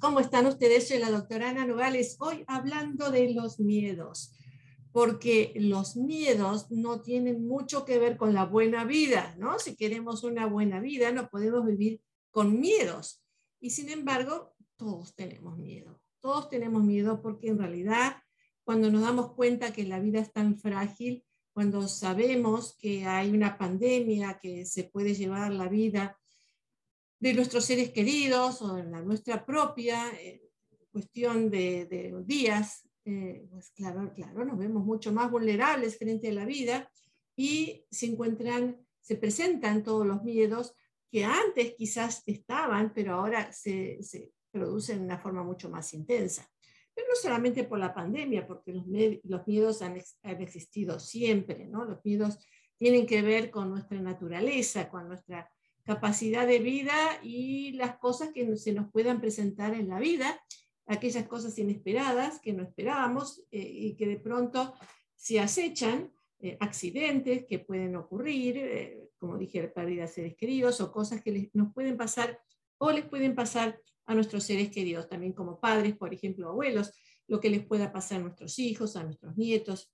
¿cómo están ustedes? Soy la doctora Ana Nogales, hoy hablando de los miedos, porque los miedos no tienen mucho que ver con la buena vida, ¿no? Si queremos una buena vida, no podemos vivir con miedos. Y sin embargo, todos tenemos miedo, todos tenemos miedo porque en realidad cuando nos damos cuenta que la vida es tan frágil, cuando sabemos que hay una pandemia que se puede llevar la vida de nuestros seres queridos o en la nuestra propia, eh, cuestión de, días, eh, pues claro, claro, nos vemos mucho más vulnerables frente a la vida y se encuentran, se presentan todos los miedos que antes quizás estaban, pero ahora se, se producen de una forma mucho más intensa. Pero no solamente por la pandemia, porque los, los miedos han, han, existido siempre, ¿no? Los miedos tienen que ver con nuestra naturaleza, con nuestra capacidad de vida y las cosas que se nos puedan presentar en la vida, aquellas cosas inesperadas que no esperábamos eh, y que de pronto se acechan, eh, accidentes que pueden ocurrir, eh, como dije, pérdida de seres queridos o cosas que nos pueden pasar o les pueden pasar a nuestros seres queridos, también como padres, por ejemplo, abuelos, lo que les pueda pasar a nuestros hijos, a nuestros nietos.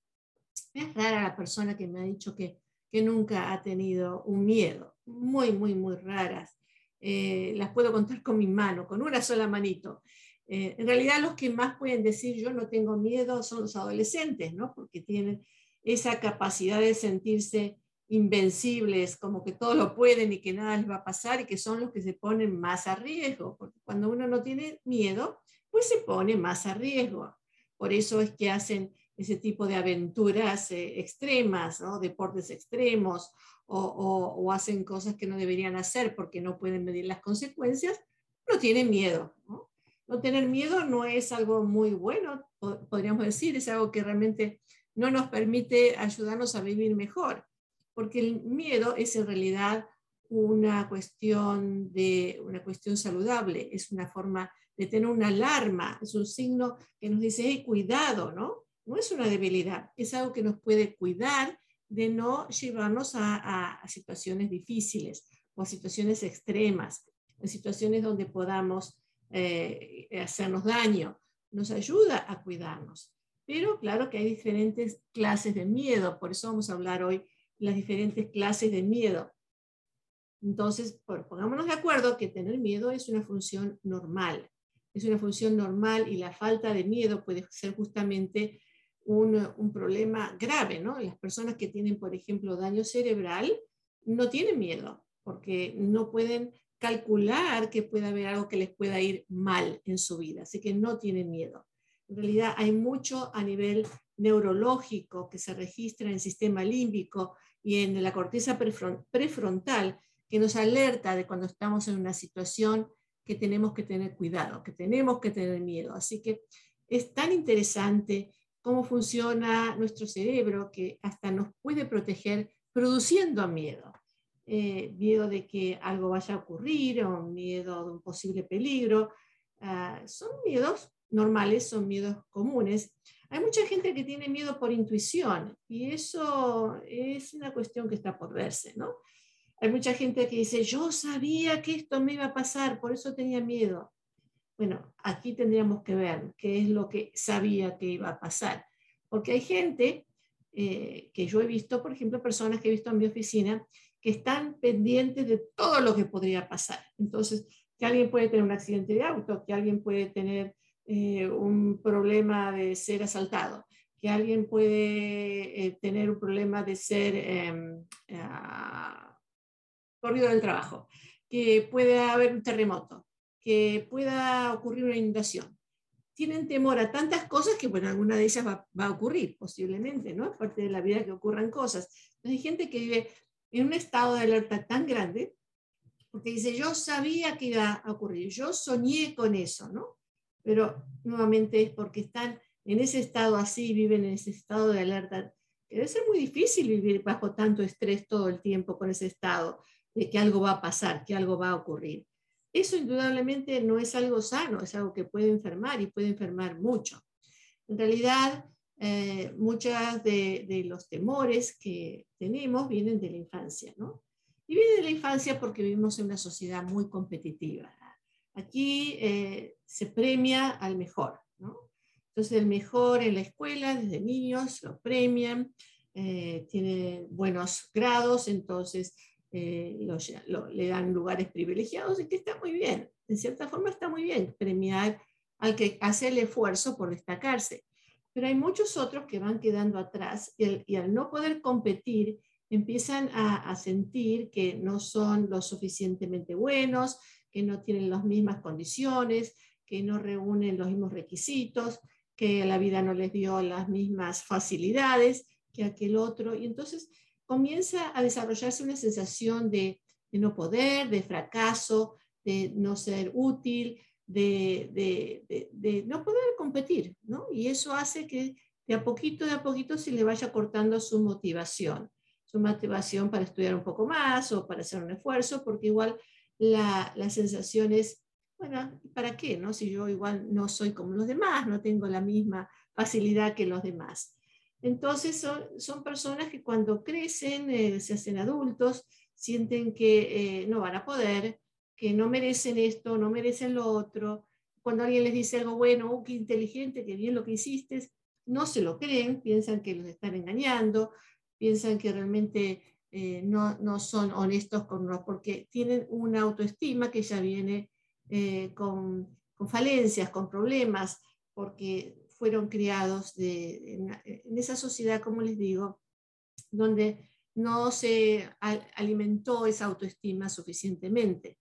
Es rara la persona que me ha dicho que que nunca ha tenido un miedo. Muy, muy, muy raras. Eh, las puedo contar con mi mano, con una sola manito. Eh, en realidad los que más pueden decir yo no tengo miedo son los adolescentes, ¿no? Porque tienen esa capacidad de sentirse invencibles, como que todo lo pueden y que nada les va a pasar y que son los que se ponen más a riesgo, porque cuando uno no tiene miedo, pues se pone más a riesgo. Por eso es que hacen ese tipo de aventuras eh, extremas, ¿no? deportes extremos, o, hacen cosas que no deberían hacer porque no pueden medir las consecuencias, no tienen miedo. ¿no? tener miedo no es algo muy bueno, podríamos decir, es algo que realmente no nos permite ayudarnos a vivir mejor, porque el miedo es en realidad una cuestión, de, una cuestión saludable, es una forma de tener una alarma, es un signo que nos dice, hey, cuidado, ¿no? no es una debilidad, es algo que nos puede cuidar de no llevarnos a, situaciones difíciles o situaciones extremas, a situaciones donde podamos eh, hacernos daño. Nos ayuda a cuidarnos. Pero claro que hay diferentes clases de miedo, por eso vamos a hablar hoy las diferentes clases de miedo. Entonces, pongámonos de acuerdo que tener miedo es una función normal. Es una función normal y la falta de miedo puede ser justamente un, problema grave, ¿no? Las personas que tienen, por ejemplo, daño cerebral no tienen miedo porque no pueden calcular que pueda haber algo que les pueda ir mal en su vida, así que no tienen miedo. En realidad hay mucho a nivel neurológico que se registra en el sistema límbico y en la corteza prefrontal que nos alerta de cuando estamos en una situación que tenemos que tener cuidado, que tenemos que tener miedo. Así que es tan interesante cómo funciona nuestro cerebro, que hasta nos puede proteger produciendo miedo. Eh, miedo de que algo vaya a ocurrir o miedo de un posible peligro. Ah, son miedos normales, son miedos comunes. Hay mucha gente que tiene miedo por intuición y eso es una cuestión que está por verse, ¿no? Hay mucha gente que dice, yo sabía que esto me iba a pasar, por eso tenía miedo. Bueno, aquí tendríamos que ver qué es lo que sabía que iba a pasar. Porque hay gente eh, que yo he visto, por ejemplo, personas que he visto en mi oficina, que están pendientes de todo lo que podría pasar. Entonces, que alguien puede tener un accidente de auto, que alguien puede tener eh, un problema de ser asaltado, que alguien puede eh, tener un problema de ser em, ah, corrido del trabajo, que puede haber un terremoto, que pueda ocurrir una inundación. Tienen temor a tantas cosas que, bueno, alguna de ellas va, a ocurrir, posiblemente, ¿no? Es parte de la vida que ocurran cosas. Entonces, hay gente que vive en un estado de alerta tan grande, porque dice, yo sabía que iba a ocurrir, yo soñé con eso, ¿no? Pero nuevamente es porque están en ese estado así, viven en ese estado de alerta. Debe ser muy difícil vivir bajo tanto estrés todo el tiempo con ese estado de que algo va a pasar, que algo va a ocurrir. Eso indudablemente no es algo sano, es algo que puede enfermar y puede enfermar mucho. En realidad, eh, muchos de, los temores que tenemos vienen de la infancia, ¿no? Y vienen de la infancia porque vivimos en una sociedad muy competitiva. Aquí eh, se premia al mejor, Entonces el mejor en la escuela, desde niños, lo premian, eh, tiene buenos grados, entonces eh, le dan lugares privilegiados y que está muy bien, en cierta forma está muy bien premiar al que hace el esfuerzo por destacarse. Pero hay muchos otros que van quedando atrás y, al no poder competir empiezan a, sentir que no son lo suficientemente buenos, que no tienen las mismas condiciones, que no reúnen los mismos requisitos, que la vida no les dio las mismas facilidades que aquel otro. Y entonces comienza a desarrollarse una sensación de, no poder, de fracaso, de no ser útil, de, no poder competir, ¿no? Y eso hace que de a poquito, de a poquito se le vaya cortando su motivación, su motivación para estudiar un poco más o para hacer un esfuerzo, porque igual la, la sensación es, bueno, ¿para qué? No? Si yo igual no soy como los demás, no tengo la misma facilidad que los demás. Entonces son, personas que cuando crecen, eh, se hacen adultos, sienten que eh, no van a poder, que no merecen esto, no merecen lo otro. Cuando alguien les dice algo bueno, oh, qué inteligente, qué bien lo que hiciste, no se lo creen, piensan que los están engañando, piensan que realmente eh, no, no, son honestos con uno, porque tienen una autoestima que ya viene con, con falencias, con problemas, porque fueron criados de, en, esa sociedad, como les digo, donde no se alimentó esa autoestima suficientemente.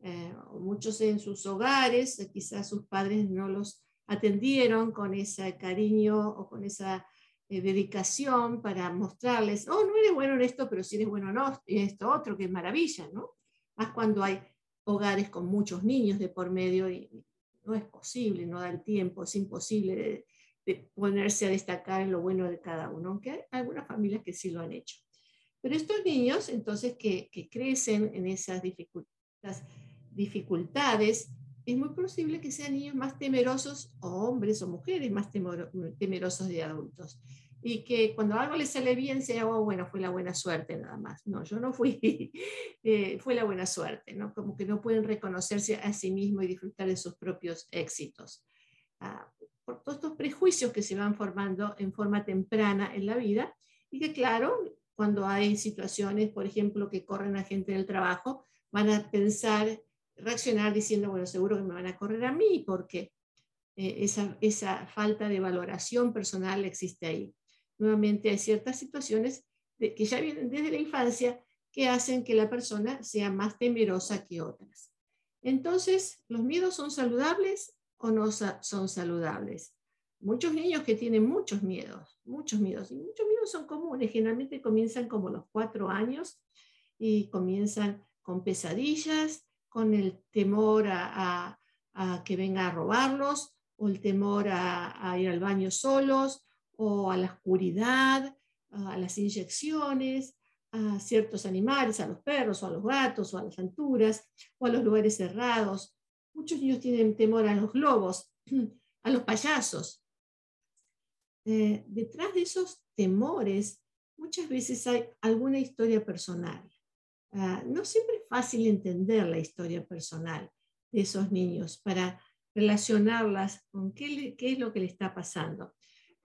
Eh, muchos en sus hogares, eh, quizás sus padres no los atendieron con ese cariño o con esa eh, dedicación para mostrarles, oh, no eres bueno en esto, pero sí eres bueno en esto otro, que es maravilla, ¿no? Más cuando hay hogares con muchos niños de por medio y, no es posible, no da el tiempo, es imposible de, ponerse a destacar en lo bueno de cada uno, aunque hay algunas familias que sí lo han hecho. Pero estos niños, entonces, que, crecen en esas dificultades, dificultades, es muy posible que sean niños más temerosos, o hombres o mujeres más temerosos de adultos. Y que cuando algo les sale bien, sea, oh, bueno, fue la buena suerte nada más. No, yo no fui, eh, fue la buena suerte, ¿no? Como que no pueden reconocerse a sí mismos y disfrutar de sus propios éxitos. Ah, por todos estos prejuicios que se van formando en forma temprana en la vida y que, claro, cuando hay situaciones, por ejemplo, que corren a gente del trabajo, van a pensar, reaccionar diciendo, bueno, seguro que me van a correr a mí porque eh, esa, esa falta de valoración personal existe ahí nuevamente hay ciertas situaciones que ya vienen desde la infancia que hacen que la persona sea más temerosa que otras. Entonces, ¿los miedos son saludables o no son saludables? Muchos niños que tienen muchos miedos, muchos miedos, y muchos miedos son comunes, generalmente comienzan como los cuatro años y comienzan con pesadillas, con el temor a, que venga a robarlos, o el temor a ir al baño solos, o a la oscuridad, a las inyecciones, a ciertos animales, a los perros o a los gatos o a las alturas o a los lugares cerrados. Muchos niños tienen temor a los globos, a los payasos. Eh, detrás de esos temores muchas veces hay alguna historia personal. Ah, no siempre es fácil entender la historia personal de esos niños para relacionarlas con qué, qué es lo que le está pasando.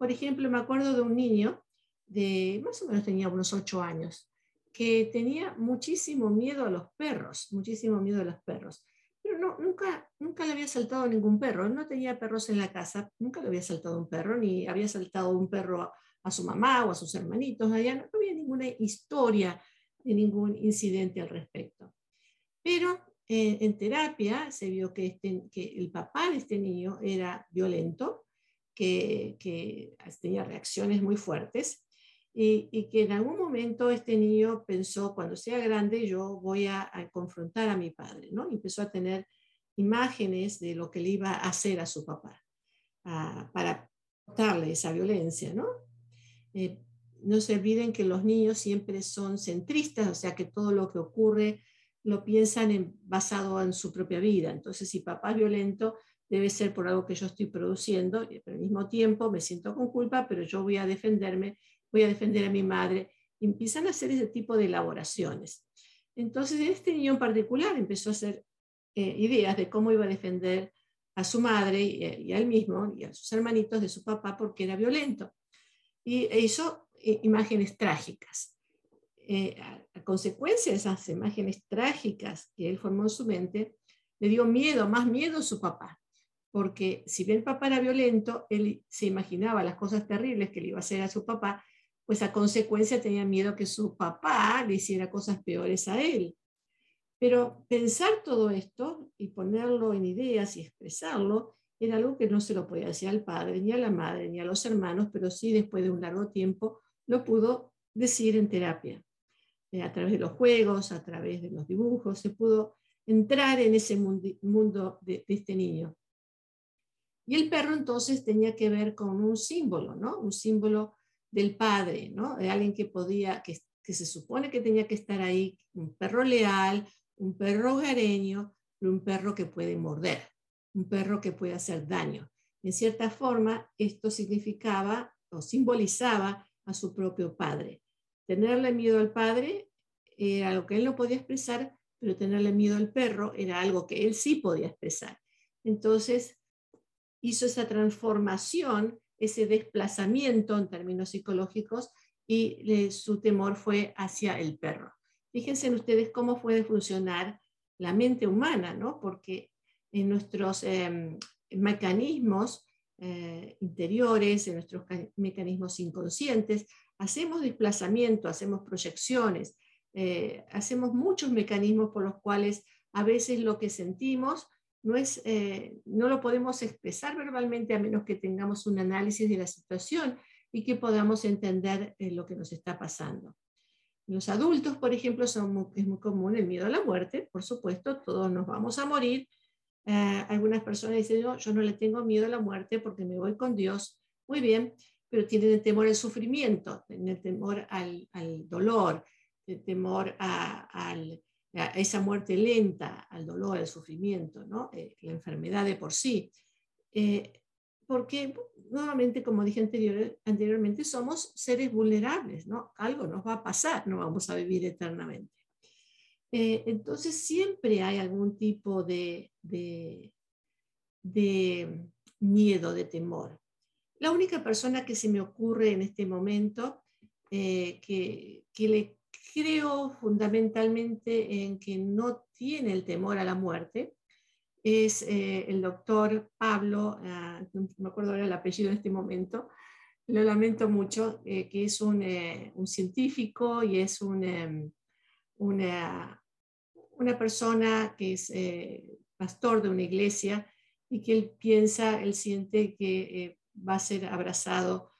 Por ejemplo, me acuerdo de un niño de más o menos tenía unos ocho años, que tenía muchísimo miedo a los perros, muchísimo miedo a los perros. Pero no, nunca, nunca le había saltado ningún perro. no tenía perros en la casa, nunca le había saltado un perro, ni había saltado un perro a, su mamá o a sus hermanitos. Allá no, había ninguna historia de ningún incidente al respecto. Pero eh, en terapia se vio que, este, que el papá de este niño era violento, que, tenía reacciones muy fuertes y, que en algún momento este niño pensó, cuando sea grande yo voy a, confrontar a mi padre, ¿no? Empezó a tener imágenes de lo que le iba a hacer a su papá para darle esa violencia, ¿no? Eh, no se olviden que los niños siempre son centristas, o sea que todo lo que ocurre lo piensan en, basado en su propia vida. Entonces, si papá es violento, debe ser por algo que yo estoy produciendo, pero al mismo tiempo me siento con culpa, pero yo voy a defenderme, voy a defender a mi madre. Y empiezan a hacer ese tipo de elaboraciones. Entonces, este niño en particular empezó a hacer eh, ideas de cómo iba a defender a su madre y, a él mismo y a sus hermanitos de su papá porque era violento. Y hizo eh, imágenes trágicas. Eh, a, consecuencia de esas imágenes trágicas que él formó en su mente, le dio miedo, más miedo a su papá. Porque si bien el papá era violento, él se imaginaba las cosas terribles que le iba a hacer a su papá, pues a consecuencia tenía miedo que su papá le hiciera cosas peores a él. Pero pensar todo esto y ponerlo en ideas y expresarlo era algo que no se lo podía decir al padre, ni a la madre, ni a los hermanos, pero sí después de un largo tiempo lo pudo decir en terapia. Eh, a través de los juegos, a través de los dibujos, se pudo entrar en ese mundo de, este niño. Y el perro entonces tenía que ver con un símbolo, ¿no? Un símbolo del padre, ¿no? De alguien que podía, que, se supone que tenía que estar ahí, un perro leal, un perro hogareño, pero un perro que puede morder, un perro que puede hacer daño. En cierta forma, esto significaba o simbolizaba a su propio padre. Tenerle miedo al padre era algo que él no podía expresar, pero tenerle miedo al perro era algo que él sí podía expresar. Entonces, hizo esa transformación, ese desplazamiento en términos psicológicos y su temor fue hacia el perro. Fíjense en ustedes cómo puede funcionar la mente humana, ¿no? Porque en nuestros em, mecanismos eh, interiores, en nuestros mecanismos inconscientes, hacemos desplazamiento, hacemos proyecciones, eh, hacemos muchos mecanismos por los cuales a veces lo que sentimos no, es, eh, no lo podemos expresar verbalmente a menos que tengamos un análisis de la situación y que podamos entender lo que nos está pasando. Los adultos, por ejemplo, son es muy común el miedo a la muerte, por supuesto, todos nos vamos a morir. Eh, algunas personas dicen, yo no le tengo miedo a la muerte porque me voy con Dios. Muy bien, pero tienen el temor al sufrimiento, tienen el temor al, dolor, el temor a, esa muerte lenta, al dolor, al sufrimiento, ¿no? Eh, la enfermedad de por sí. Eh, porque nuevamente, como dije anteriormente, somos seres vulnerables, ¿no? Algo nos va a pasar, no vamos a vivir eternamente. Eh, entonces, siempre hay algún tipo de, de, miedo, de temor. La única persona que se me ocurre en este momento, que, que le creo fundamentalmente en que no tiene el temor a la muerte, es eh, el doctor Pablo, ah, no me acuerdo ahora el apellido en este momento, lo lamento mucho, eh, que es un, eh, un, científico y es un, em, una, una, persona que es pastor de una iglesia y que él piensa, él siente que va a ser abrazado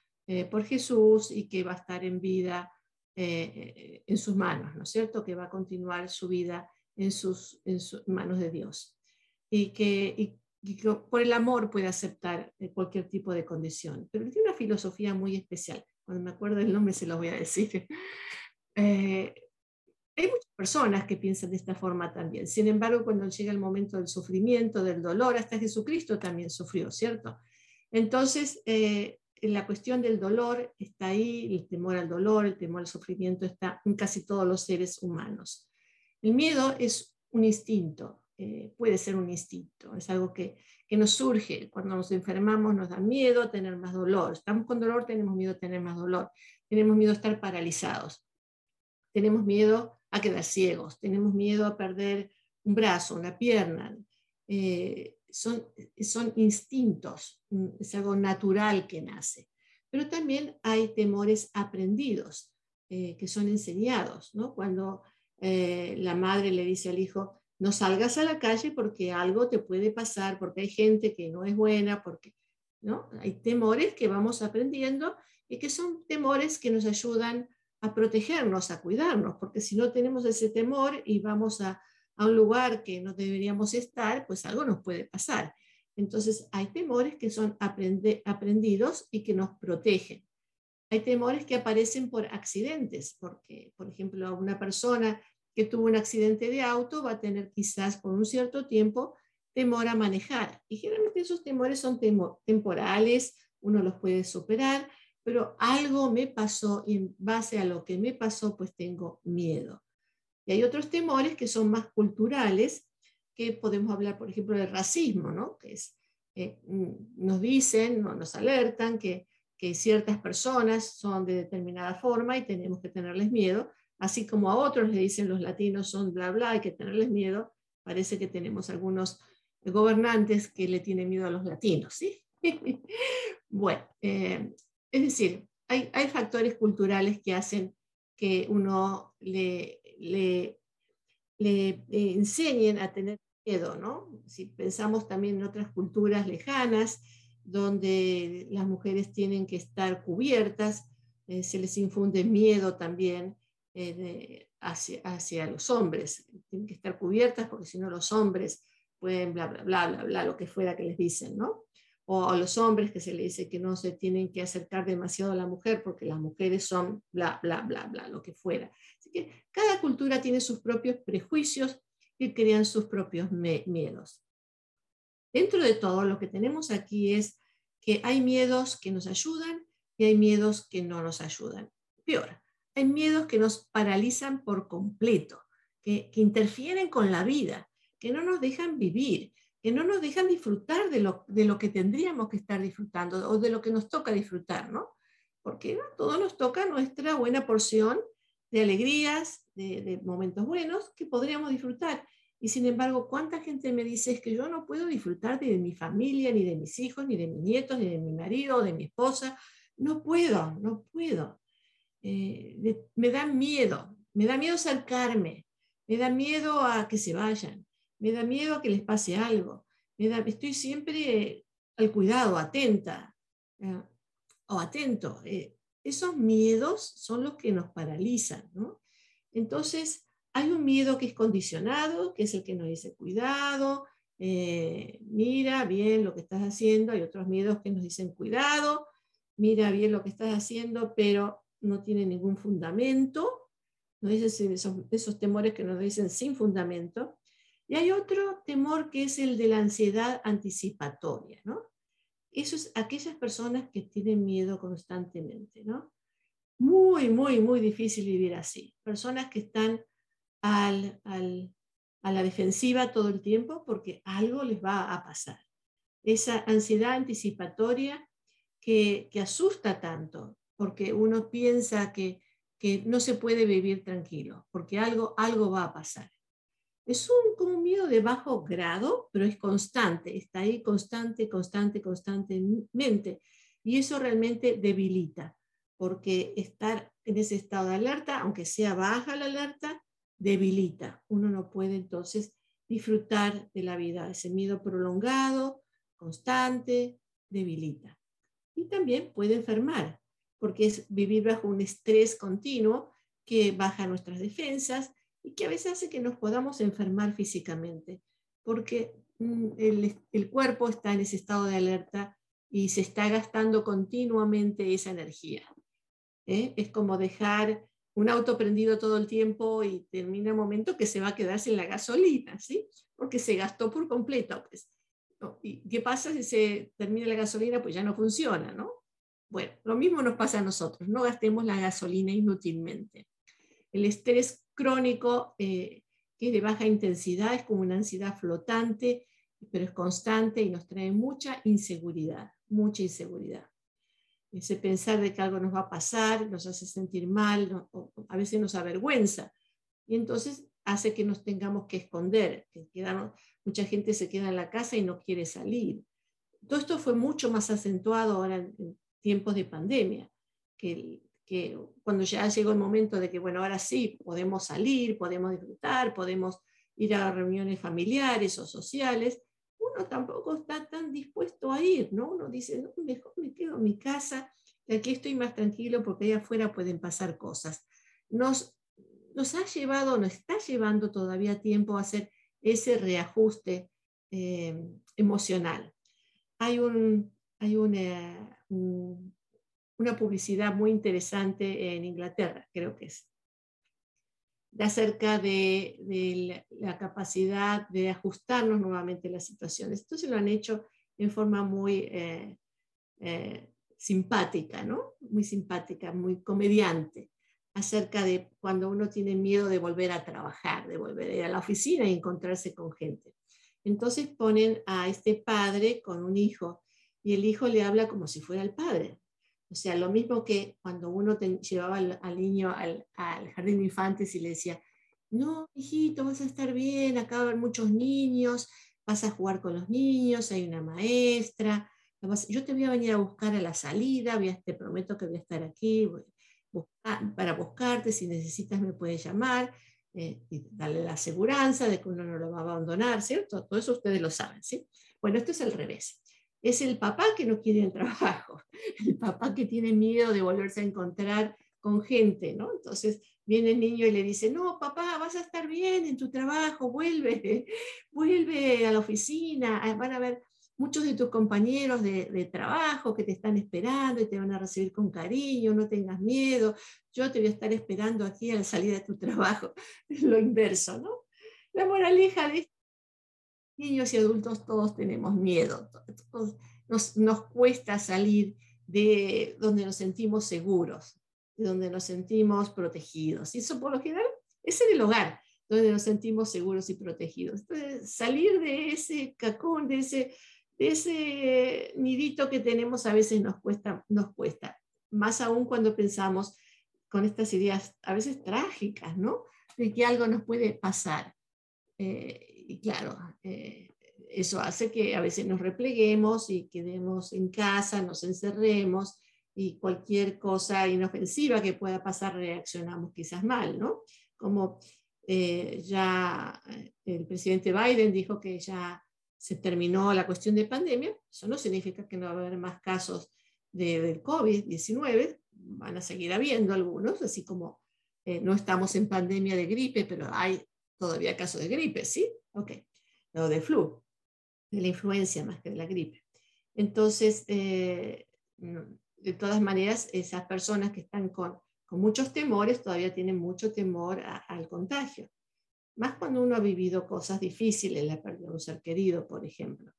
por Jesús y que va a estar en vida en sus manos, ¿no es cierto? Que va a continuar su vida en sus, en sus manos de Dios y que, por el amor puede aceptar eh, cualquier tipo de condición. Pero tiene una filosofía muy especial. Cuando me acuerdo del nombre se lo voy a decir. Eh, hay muchas personas que piensan de esta forma también. Sin embargo, cuando llega el momento del sufrimiento, del dolor, hasta Jesucristo también sufrió, ¿cierto? Entonces, eh, la cuestión del dolor está ahí, el temor al dolor, el temor al sufrimiento está en casi todos los seres humanos. El miedo es un instinto, eh, puede ser un instinto, es algo que, que, nos surge. Cuando nos enfermamos nos da miedo tener más dolor. Estamos con dolor, tenemos miedo a tener más dolor. Tenemos miedo a estar paralizados. Tenemos miedo a quedar ciegos. Tenemos miedo a perder un brazo, una pierna. Eh, son, son instintos, mm, es algo natural que nace. Pero también hay temores aprendidos, eh, que son enseñados. ¿no? Cuando la madre le dice al hijo, no salgas a la calle porque algo te puede pasar, porque hay gente que no es buena, porque ¿no? hay temores que vamos aprendiendo y que son temores que nos ayudan a protegernos, a cuidarnos, porque si no tenemos ese temor y vamos a, a un lugar que no deberíamos estar, pues algo nos puede pasar. Entonces, hay temores que son aprendidos y que nos protegen. Hay temores que aparecen por accidentes, porque, por ejemplo, una persona que tuvo un accidente de auto va a tener quizás por un cierto tiempo temor a manejar. Y generalmente esos temores son temporales, uno los puede superar, pero algo me pasó y en base a lo que me pasó, pues tengo miedo. Y hay otros temores que son más culturales, que podemos hablar, por ejemplo, del racismo, ¿no? Que es, eh, mm, nos dicen, nos alertan que, que ciertas personas son de determinada forma y tenemos que tenerles miedo, así como a otros le dicen los latinos son bla, bla, hay que tenerles miedo. Parece que tenemos algunos gobernantes que le tienen miedo a los latinos, ¿sí? bueno, eh, es decir, hay, hay, factores culturales que hacen que uno le, le, le enseñen a tener miedo, ¿no? Si pensamos también en otras culturas lejanas, donde las mujeres tienen que estar cubiertas, eh, se les infunde miedo también eh, hacia, hacia, los hombres, tienen que estar cubiertas porque si no los hombres pueden bla, bla, bla, bla, bla, lo que fuera que les dicen, ¿no? O a los hombres que se les dice que no se tienen que acercar demasiado a la mujer porque las mujeres son bla, bla, bla, bla, lo que fuera. Que cada cultura tiene sus propios prejuicios que crean sus propios miedos. Dentro de todo, lo que tenemos aquí es que hay miedos que nos ayudan y hay miedos que no nos ayudan. Peor, hay miedos que nos paralizan por completo, que, que interfieren con la vida, que no nos dejan vivir, que no nos dejan disfrutar de lo, de lo que tendríamos que estar disfrutando o de lo que nos toca disfrutar, ¿no? Porque ¿no? todo nos toca nuestra buena porción de alegrías, de, de, momentos buenos que podríamos disfrutar. Y sin embargo, ¿cuánta gente me dice es que yo no puedo disfrutar ni de mi familia, ni de mis hijos, ni de mis nietos, ni de mi marido, de mi esposa? No puedo, no puedo. Eh, me da miedo, me da miedo acercarme, me da miedo a que se vayan, me da miedo a que les pase algo, me da, estoy siempre al cuidado, atenta eh, o atento. Eh, esos miedos son los que nos paralizan, ¿no? Entonces, hay un miedo que es condicionado, que es el que nos dice cuidado, eh, mira bien lo que estás haciendo. Hay otros miedos que nos dicen cuidado, mira bien lo que estás haciendo, pero no tiene ningún fundamento. Nos dicen esos, esos temores que nos dicen sin fundamento. Y hay otro temor que es el de la ansiedad anticipatoria, ¿no? Eso es aquellas personas que tienen miedo constantemente, ¿no? Muy, muy, muy difícil vivir así. Personas que están al, al, a la defensiva todo el tiempo porque algo les va a pasar. Esa ansiedad anticipatoria que, que asusta tanto, porque uno piensa que, que no se puede vivir tranquilo, porque algo, algo va a pasar. Es un, como miedo de bajo grado, pero es constante, está ahí constante, constante, constantemente. Y eso realmente debilita, porque estar en ese estado de alerta, aunque sea baja la alerta, debilita. Uno no puede entonces disfrutar de la vida. Ese miedo prolongado, constante, debilita. Y también puede enfermar, porque es vivir bajo un estrés continuo que baja nuestras defensas y que a veces hace que nos podamos enfermar físicamente, porque mm, el, cuerpo está en ese estado de alerta y se está gastando continuamente esa energía. ¿eh? Es como dejar un auto prendido todo el tiempo y termina un momento que se va a quedar sin la gasolina, ¿sí? Porque se gastó por completo. Pues. ¿Y qué pasa si se termina la gasolina? Pues ya no funciona, ¿no? Bueno, lo mismo nos pasa a nosotros, no gastemos la gasolina inútilmente. El estrés crónico, eh, que es de baja intensidad, es como una ansiedad flotante, pero es constante y nos trae mucha inseguridad, mucha inseguridad ese pensar de que algo nos va a pasar nos hace sentir mal, a veces nos avergüenza. Y entonces hace que nos tengamos que esconder, que quedamos, mucha gente se queda en la casa y no quiere salir. Todo esto fue mucho más acentuado ahora en, tiempos de pandemia, que, que cuando ya llegó el momento de que, bueno, ahora sí, podemos salir, podemos disfrutar, podemos ir a reuniones familiares o sociales, uno tampoco está tan dispuesto a ir, ¿no? Uno dice, no, mejor me quedo en mi casa, y aquí estoy más tranquilo porque allá afuera pueden pasar cosas. Nos, nos ha llevado, nos está llevando todavía tiempo a hacer ese reajuste eh, emocional. Hay, un, hay una, una publicidad muy interesante en Inglaterra, creo que es, acerca de, la capacidad de ajustarnos nuevamente a las situaciones. Entonces lo han hecho en forma muy eh, eh, simpática, ¿no? Muy simpática, muy comediante. acerca de cuando uno tiene miedo de volver a trabajar, de volver a ir a la oficina y encontrarse con gente. Entonces ponen a este padre con un hijo y el hijo le habla como si fuera el padre. O sea, lo mismo que cuando uno llevaba al, niño al, jardín de infantes y le decía, no, hijito, vas a estar bien, acá va a haber muchos niños, vas a jugar con los niños, hay una maestra, yo te voy a venir a buscar a la salida, te prometo que voy a estar aquí para buscarte, si necesitas me puedes llamar, eh, y darle la aseguranza de que uno no lo va a abandonar, ¿cierto? Todo eso ustedes lo saben, ¿sí? Bueno, esto es al revés. Es el papá que no quiere el trabajo, el papá que tiene miedo de volverse a encontrar con gente, ¿no? Entonces viene el niño y le dice, no, papá, vas a estar bien en tu trabajo, vuelve, vuelve a la oficina, ah, van a ver muchos de tus compañeros de, trabajo que te están esperando y te van a recibir con cariño, no tengas miedo, yo te voy a estar esperando aquí a la salida de tu trabajo. Lo inverso, ¿no? La moraleja de niños y adultos todos tenemos miedo, nos, cuesta salir de donde nos sentimos seguros, de donde nos sentimos protegidos. Y eso por lo general es en el hogar, donde nos sentimos seguros y protegidos. Salir de ese cacón, de ese ese nidito que tenemos a veces nos cuesta, nos cuesta, más aún cuando pensamos con estas ideas a veces trágicas, ¿no? De que algo nos puede pasar. Eh, y claro, eh, eso hace que a veces nos repleguemos y quedemos en casa, nos encerremos y cualquier cosa inofensiva que pueda pasar reaccionamos quizás mal, ¿no? Como eh, ya el presidente Biden dijo que ya se terminó la cuestión de pandemia, eso no significa que no va a haber más casos de, del COVID-19, van a seguir habiendo algunos, así como eh, no estamos en pandemia de gripe, pero hay todavía casos de gripe, ¿sí? Ok, o de flu, de la influencia más que de la gripe. Entonces, eh, de todas maneras, esas personas que están con, con muchos temores todavía tienen mucho temor al contagio más cuando uno ha vivido cosas difíciles, la pérdida de un ser querido, por ejemplo.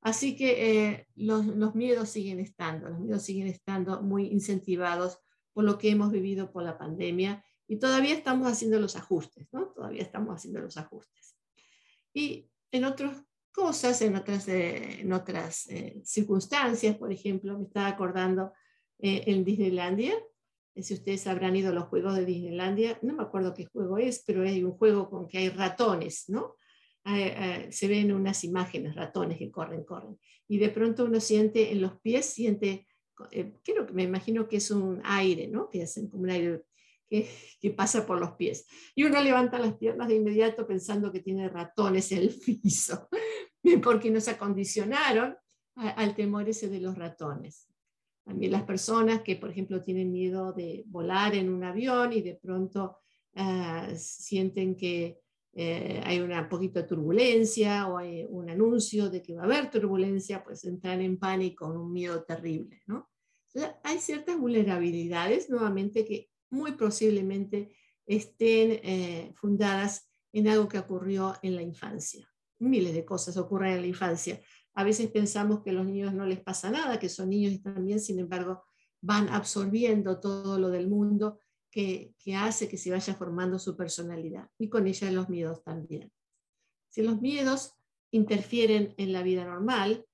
Así que eh, los, los, miedos siguen estando, los miedos siguen estando muy incentivados por lo que hemos vivido por la pandemia y todavía estamos haciendo los ajustes, ¿no? Todavía estamos haciendo los ajustes. Y en otras cosas, en otras, eh, en otras eh, circunstancias, por ejemplo, me estaba acordando en Disneylandia, si ustedes habrán ido a los juegos de Disneylandia, no me acuerdo qué juego es, pero hay un juego con que hay ratones, ¿no? se ven unas imágenes, ratones que corren, corren. Y de pronto uno siente en los pies, siente, eh, creo que me imagino que es un aire, ¿no? Que hacen como un aire que, pasa por los pies. Y uno levanta las piernas de inmediato pensando que tiene ratones en el piso, porque nos acondicionaron al temor ese de los ratones. También las personas que, por ejemplo, tienen miedo de volar en un avión y de pronto ah, sienten que eh, hay un poquito turbulencia o hay un anuncio de que va a haber turbulencia, pues entran en pánico, un miedo terrible, ¿no? hay ciertas vulnerabilidades, nuevamente, que muy posiblemente estén eh, fundadas en algo que ocurrió en la infancia. Miles de cosas ocurren en la infancia. A veces pensamos que a los niños no les pasa nada, que son niños y también, sin embargo, van absorbiendo todo lo del mundo que, hace que se vaya formando su personalidad y con ella los miedos también. Si los miedos interfieren en la vida normal,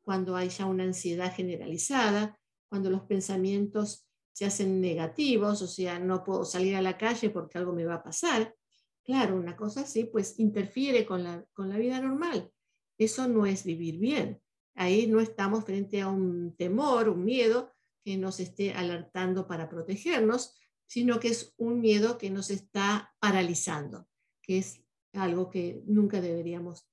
cuando hay ya una ansiedad generalizada, cuando los pensamientos se hacen negativos, o sea, no puedo salir a la calle porque algo me va a pasar, claro, una cosa así, pues interfiere con la, con la vida normal. Eso no es vivir bien. Ahí no estamos frente a un temor, un miedo que nos esté alertando para protegernos, sino que es un miedo que nos está paralizando, que es algo que nunca deberíamos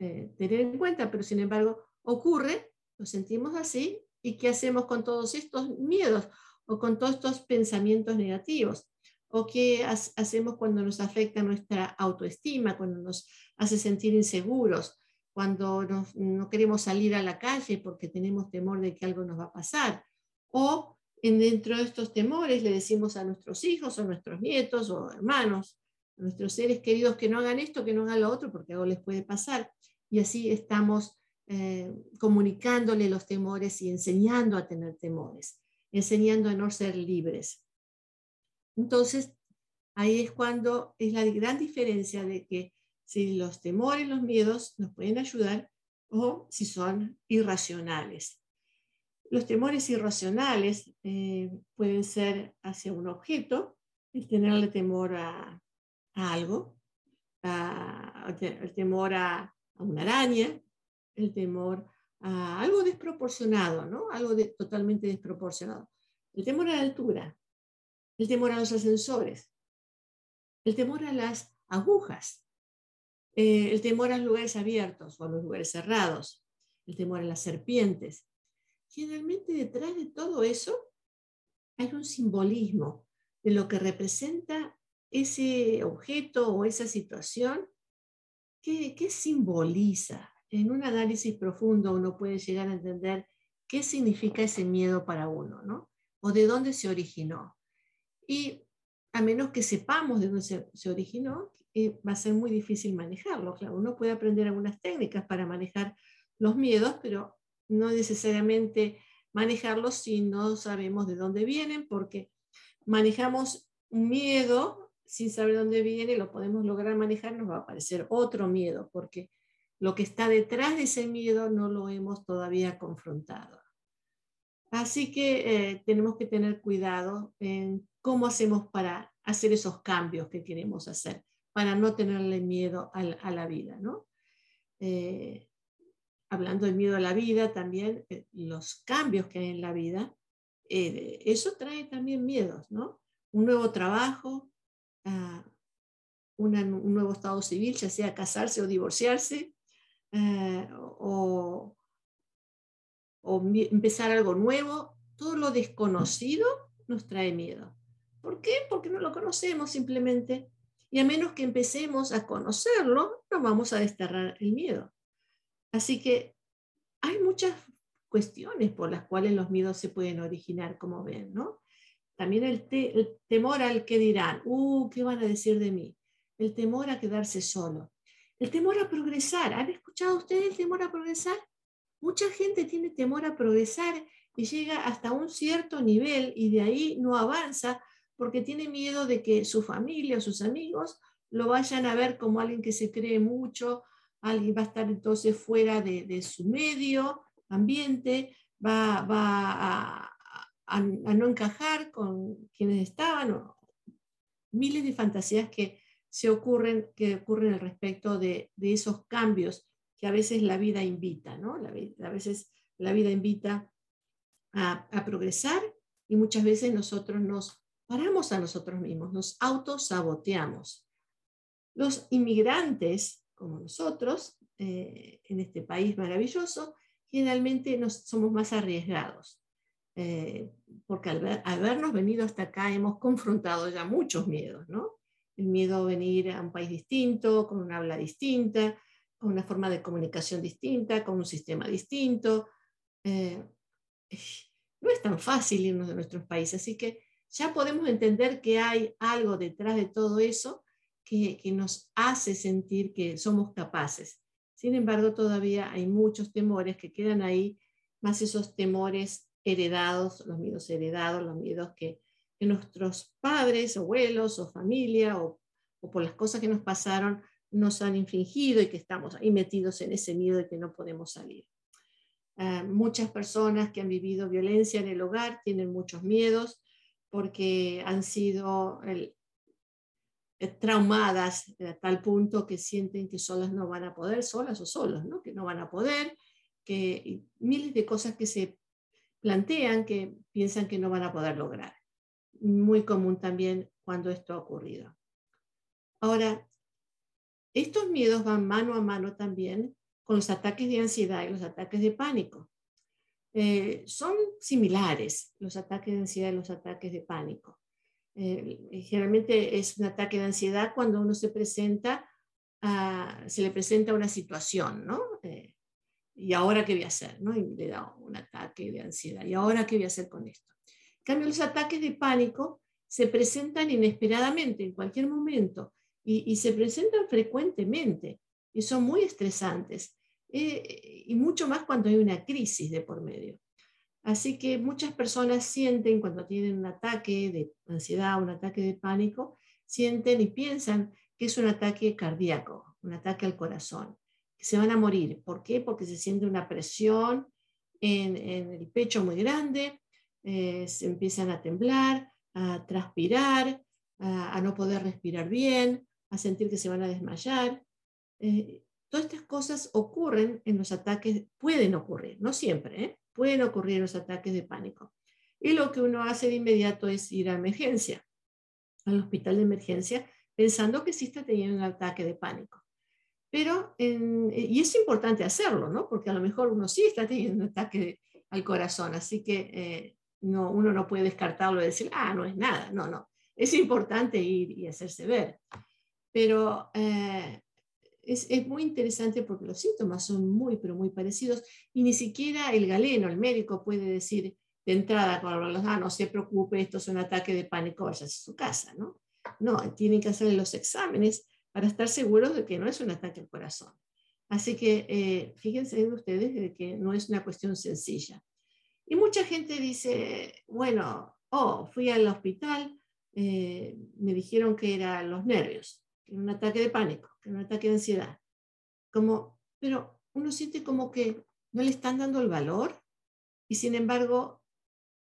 eh, tener en cuenta, pero sin embargo ocurre, lo sentimos así, ¿y qué hacemos con todos estos miedos o con todos estos pensamientos negativos? ¿O qué hacemos cuando nos afecta nuestra autoestima, cuando nos hace sentir inseguros, cuando no queremos salir a la calle porque tenemos temor de que algo nos va a pasar. O en dentro de estos temores le decimos a nuestros hijos o nuestros nietos o hermanos, a nuestros seres queridos que no hagan esto, que no hagan lo otro, porque algo les puede pasar. Y así estamos eh, comunicándole los temores y enseñando a tener temores, enseñando a no ser libres. Entonces, ahí es cuando es la gran diferencia de que si los temores, los miedos nos pueden ayudar o si son irracionales. Los temores irracionales eh, pueden ser hacia un objeto, el tenerle temor a, algo, el temor a, una araña, el temor algo desproporcionado, ¿no? Algo totalmente desproporcionado. El temor a la altura, el temor a los ascensores, el temor a las agujas, eh, el temor a los lugares abiertos o a los lugares cerrados, el temor a las serpientes. Generalmente detrás de todo eso hay un simbolismo de lo que representa ese objeto o esa situación. ¿Qué, qué simboliza? En un análisis profundo uno puede llegar a entender qué significa ese miedo para uno, ¿no? O de dónde se originó. Y a menos que sepamos de dónde se, originó, eh, va a ser muy difícil manejarlo. Claro, uno puede aprender algunas técnicas para manejar los miedos, pero no necesariamente manejarlos si no sabemos de dónde vienen, porque manejamos un miedo sin saber dónde viene, lo podemos lograr manejar, nos va a aparecer otro miedo, porque lo que está detrás de ese miedo no lo hemos todavía confrontado. Así que eh, tenemos que tener cuidado en cómo hacemos para hacer esos cambios que queremos hacer, para no tenerle miedo a, la vida. ¿no? Eh, hablando del miedo a la vida, también eh, los cambios que hay en la vida, eh, eso trae también miedos, ¿no? Un nuevo trabajo, ah, un nuevo estado civil, ya sea casarse o divorciarse, o, o empezar algo nuevo, todo lo desconocido nos trae miedo. ¿Por qué? Porque no lo conocemos simplemente. Y a menos que empecemos a conocerlo, no vamos a desterrar el miedo. Así que hay muchas cuestiones por las cuales los miedos se pueden originar, como ven, ¿no? También el, temor al que dirán, uh, ¿qué van a decir de mí? El temor a quedarse solo. El temor a progresar. ¿Han escuchado ustedes el temor a progresar? Mucha gente tiene temor a progresar y llega hasta un cierto nivel y de ahí no avanza porque tiene miedo de que su familia o sus amigos lo vayan a ver como alguien que se cree mucho, alguien va a estar entonces fuera de, su medio ambiente, va, va a, no encajar con quienes estaban, miles de fantasías que se ocurren, que ocurren al respecto de, esos cambios que a veces la vida invita, ¿no? a veces la vida invita a, a progresar y muchas veces nosotros nos paramos a nosotros mismos, nos autosaboteamos. Los inmigrantes, como nosotros, eh, en este país maravilloso, generalmente nos, somos más arriesgados, eh, porque al, habernos venido hasta acá hemos confrontado ya muchos miedos, ¿no? El miedo a venir a un país distinto, con una habla distinta, con una forma de comunicación distinta, con un sistema distinto. Eh, no es tan fácil irnos de nuestros países, así que ya podemos entender que hay algo detrás de todo eso que, nos hace sentir que somos capaces. Sin embargo, todavía hay muchos temores que quedan ahí, más esos temores heredados, los miedos heredados, los miedos que, nuestros padres, abuelos o familia o, por las cosas que nos pasaron nos han infligido y que estamos ahí metidos en ese miedo de que no podemos salir. Ah, muchas personas que han vivido violencia en el hogar tienen muchos miedos porque han sido eh, traumadas a tal punto que sienten que solas no van a poder, solas o solos, ¿no? que no van a poder, que miles de cosas que se plantean que piensan que no van a poder lograr. Muy común también cuando esto ha ocurrido. Ahora, estos miedos van mano a mano también con los ataques de ansiedad y los ataques de pánico. Eh, son similares los ataques de ansiedad y los ataques de pánico. Eh, generalmente es un ataque de ansiedad cuando uno se presenta, se le presenta una situación, ¿no? Eh, ¿Y ahora qué voy a hacer? ¿no? Y le da un ataque de ansiedad. ¿Y ahora qué voy a hacer con esto? En cambio, los ataques de pánico se presentan inesperadamente, en cualquier momento, y, y se presentan frecuentemente y son muy estresantes. Eh, y mucho más cuando hay una crisis de por medio. Así que muchas personas sienten cuando tienen un ataque de ansiedad, un ataque de pánico, sienten y piensan que es un ataque cardíaco, un ataque al corazón, que se van a morir. ¿Por qué? Porque se siente una presión en, el pecho muy grande, eh, se empiezan a temblar, a transpirar, a, no poder respirar bien, a sentir que se van a desmayar. Eh, todas estas cosas ocurren en los ataques, pueden ocurrir, no siempre, ¿eh? pueden ocurrir los ataques de pánico. Y lo que uno hace de inmediato es ir a emergencia, al hospital de emergencia, pensando que sí está teniendo un ataque de pánico. Pero, y es importante hacerlo, ¿no? Porque a lo mejor uno sí está teniendo un ataque al corazón, así que eh, no, uno no puede descartarlo y decir, ah, no es nada, no, no. Es importante ir y hacerse ver. Pero eh, es, es, muy interesante porque los síntomas son muy, pero muy parecidos y ni siquiera el galeno, el médico, puede decir de entrada, ah, no se preocupe, esto es un ataque de pánico, vaya a su casa, ¿no? No, tienen que hacerle los exámenes para estar seguros de que no es un ataque al corazón. Así que eh, fíjense ustedes de que no es una cuestión sencilla. Y mucha gente dice, bueno, oh, fui al hospital, eh, me dijeron que eran los nervios, que era un ataque de pánico, que era un ataque de ansiedad. Como, pero uno siente como que no le están dando el valor y sin embargo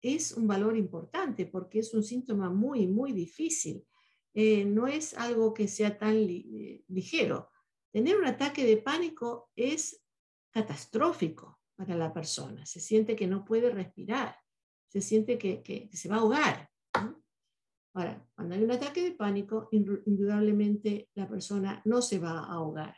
es un valor importante porque es un síntoma muy, muy difícil. Eh, no es algo que sea tan eh, ligero. Tener un ataque de pánico es catastrófico para la persona. Se siente que no puede respirar, se siente que, se va a ahogar. Ahora, cuando hay un ataque de pánico, indudablemente la persona no se va a ahogar.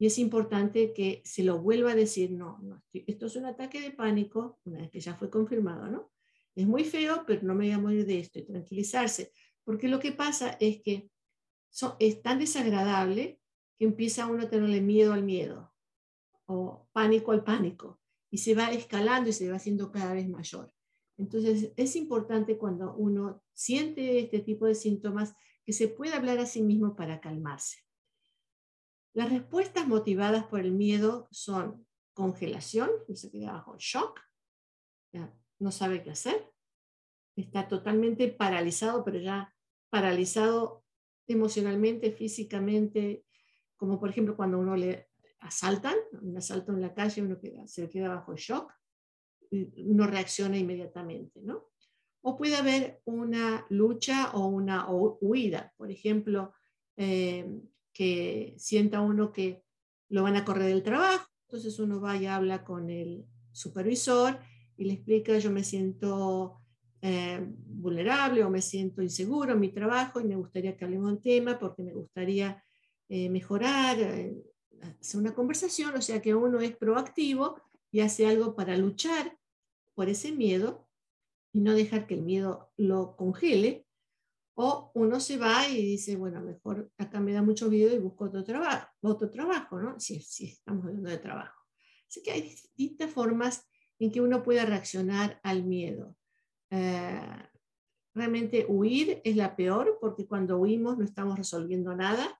Y es importante que se lo vuelva a decir, no, no, esto es un ataque de pánico, una vez que ya fue confirmado, ¿no? Es muy feo, pero no me voy a morir de esto y tranquilizarse, porque lo que pasa es que es tan desagradable que empieza uno a tenerle miedo al miedo o pánico al pánico y se va escalando y se va haciendo cada vez mayor. Entonces, es importante cuando uno siente este tipo de síntomas que se pueda hablar a sí mismo para calmarse. Las respuestas motivadas por el miedo son congelación, se queda bajo shock, no sabe qué hacer, está totalmente paralizado, pero ya paralizado emocionalmente, físicamente, como por ejemplo cuando uno le asaltan, un asalto en la calle, uno se queda bajo shock, no reacciona inmediatamente, ¿no? O puede haber una lucha o una huida, por ejemplo, eh, que sienta uno que lo van a correr del trabajo, entonces uno va y habla con el supervisor y le explica, yo me siento eh, vulnerable o me siento inseguro en mi trabajo y me gustaría que hablemos del tema porque me gustaría eh, mejorar, hacer una conversación, o sea que uno es proactivo y hace algo para luchar por ese miedo y no dejar que el miedo lo congele, o uno se va y dice, bueno, mejor acá me da mucho miedo y busco otro trabajo, otro trabajo, ¿no? Si, si estamos hablando de trabajo. Así que hay distintas formas en que uno pueda reaccionar al miedo. Eh, realmente huir es la peor porque cuando huimos no estamos resolviendo nada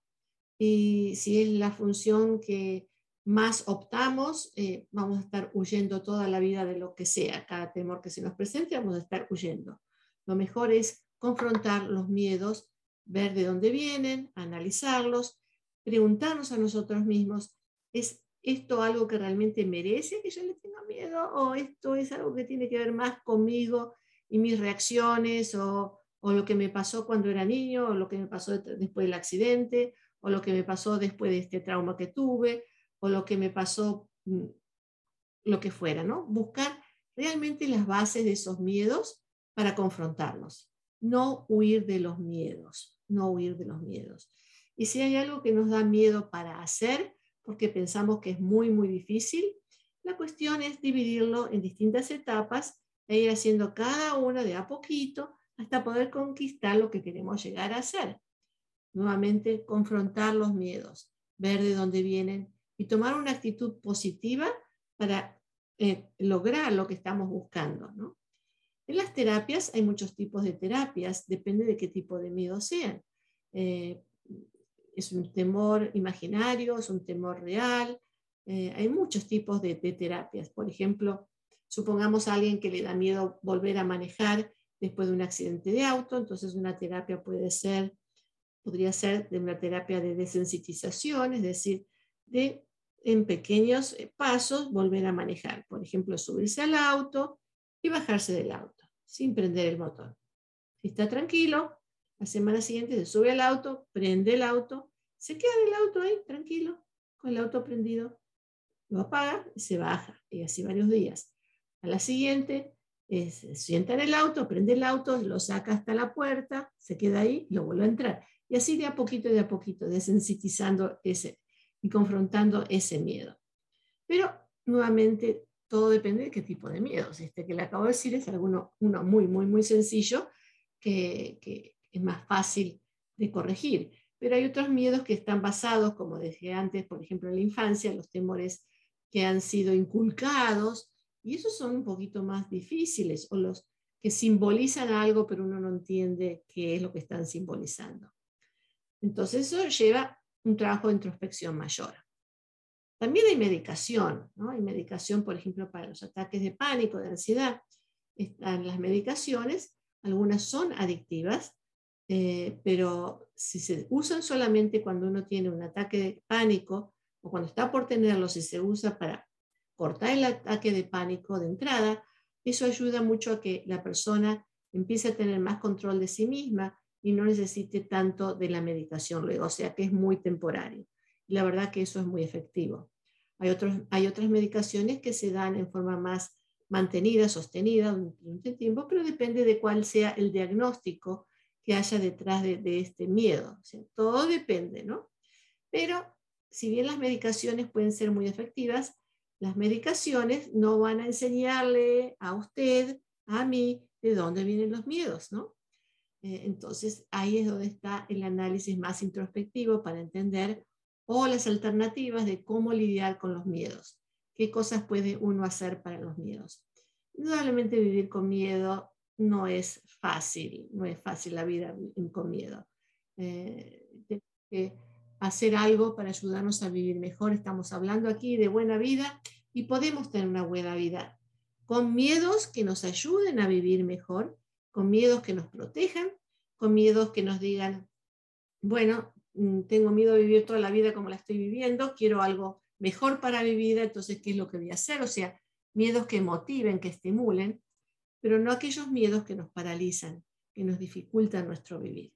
y si es la función que más optamos, eh, vamos a estar huyendo toda la vida de lo que sea, cada temor que se nos presente, vamos a estar huyendo. Lo mejor es confrontar los miedos, ver de dónde vienen, analizarlos, preguntarnos a nosotros mismos, ¿es esto algo que realmente merece que yo le tenga miedo o esto es algo que tiene que ver más conmigo y mis reacciones o, o lo que me pasó cuando era niño o lo que me pasó después del accidente o lo que me pasó después de este trauma que tuve o lo que me pasó, mm, lo que fuera, ¿no? Buscar realmente las bases de esos miedos para confrontarlos, no huir de los miedos, no huir de los miedos. Y si hay algo que nos da miedo para hacer, porque pensamos que es muy, muy difícil, la cuestión es dividirlo en distintas etapas e ir haciendo cada una de a poquito hasta poder conquistar lo que queremos llegar a hacer. Nuevamente, confrontar los miedos, ver de dónde vienen y tomar una actitud positiva para eh, lograr lo que estamos buscando. En las terapias hay muchos tipos de terapias, depende de qué tipo de miedo sean. Eh, es un temor imaginario, es un temor real. Eh, hay muchos tipos de, terapias. Por ejemplo, Supongamos a alguien que le da miedo volver a manejar después de un accidente de auto, entonces una terapia puede ser, podría ser de una terapia de desensitización, es decir, de en pequeños eh, pasos volver a manejar. Por ejemplo, subirse al auto y bajarse del auto sin prender el motor. Si está tranquilo, la semana siguiente se sube al auto, prende el auto, se queda en el auto ahí, tranquilo, con el auto prendido, lo apaga y se baja, y así varios días. A la siguiente, se sienta en el auto, prende el auto, lo saca hasta la puerta, se queda ahí, lo vuelve a entrar. Y así de a poquito, de a poquito, desensitizando ese y confrontando ese miedo. Pero nuevamente, todo depende de qué tipo de miedos. Este que le acabo de decir es alguno, uno muy, muy, muy sencillo que, que es más fácil de corregir. Pero hay otros miedos que están basados, como decía antes, por ejemplo, en la infancia, los temores que han sido inculcados, y esos son un poquito más difíciles, o los que simbolizan algo, pero uno no entiende qué es lo que están simbolizando. Entonces eso lleva un trabajo de introspección mayor. También hay medicación, ¿no? Hay medicación, por ejemplo, para los ataques de pánico, de ansiedad. Están las medicaciones, algunas son adictivas, eh, pero si se usan solamente cuando uno tiene un ataque de pánico o cuando está por tenerlo, si se usa para cortar el ataque de pánico de entrada, eso ayuda mucho a que la persona empiece a tener más control de sí misma y no necesite tanto de la medicación luego, o sea que es muy temporario. Y la verdad que eso es muy efectivo. Hay, otros, hay otras medicaciones que se dan en forma más mantenida, sostenida durante un tiempo, pero depende de cuál sea el diagnóstico que haya detrás de, este miedo. todo depende, ¿no? Pero si bien las medicaciones pueden ser muy efectivas, las medicaciones no van a enseñarle a usted, a mí, de dónde vienen los miedos, ¿no? Eh, entonces ahí es donde está el análisis más introspectivo para entender o las alternativas de cómo lidiar con los miedos. ¿Qué cosas puede uno hacer para los miedos? Indudablemente vivir con miedo no es fácil, no es fácil la vida con miedo. Eh, que hacer algo para ayudarnos a vivir mejor. Estamos hablando aquí de buena vida y podemos tener una buena vida con miedos que nos ayuden a vivir mejor, con miedos que nos protejan, con miedos que nos digan, bueno, mm, tengo miedo de vivir toda la vida como la estoy viviendo, quiero algo mejor para mi vida, entonces, ¿qué es lo que voy a hacer? O sea, miedos que motiven, que estimulen, pero no aquellos miedos que nos paralizan, que nos dificultan nuestro vivir.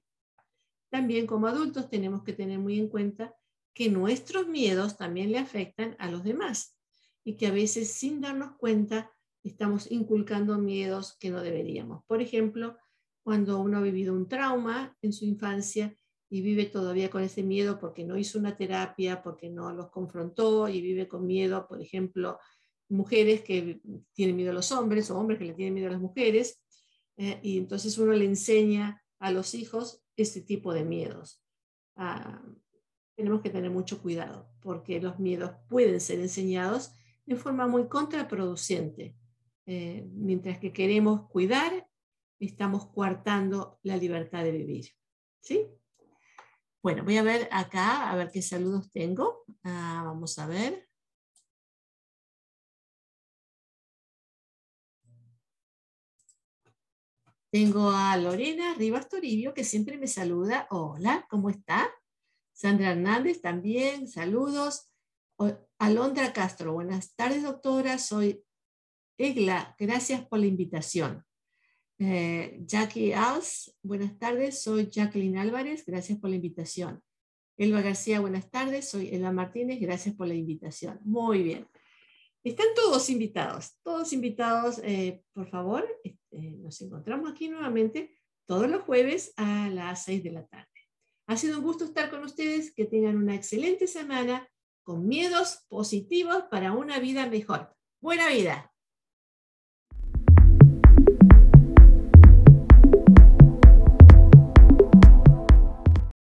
También como adultos tenemos que tener muy en cuenta que nuestros miedos también le afectan a los demás y que a veces sin darnos cuenta estamos inculcando miedos que no deberíamos. Por ejemplo, cuando uno ha vivido un trauma en su infancia y vive todavía con ese miedo porque no hizo una terapia, porque no los confrontó y vive con miedo, por ejemplo, mujeres que tienen miedo a los hombres o hombres que le tienen miedo a las mujeres. Eh, y entonces uno le enseña a los hijos este tipo de miedos. Ah, tenemos que tener mucho cuidado porque los miedos pueden ser enseñados de forma muy contraproducente. Eh, mientras que queremos cuidar, estamos coartando la libertad de vivir. ¿Sí? Bueno, voy a ver acá, a ver qué saludos tengo. Ah, vamos a ver. Tengo a Lorena Rivas Toribio, que siempre me saluda. Hola, ¿cómo está? Sandra Hernández también, saludos. Alondra Castro, buenas tardes, doctora. Soy Egla, gracias por la invitación. Eh, Jackie Als, buenas tardes. Soy Jacqueline Álvarez, gracias por la invitación. Elba García, buenas tardes. Soy Elba Martínez, gracias por la invitación. Muy bien. Están todos invitados, todos invitados, eh, por favor. Este, nos encontramos aquí nuevamente todos los jueves a las 6 de la tarde. Ha sido un gusto estar con ustedes, que tengan una excelente semana con miedos positivos para una vida mejor. Buena vida.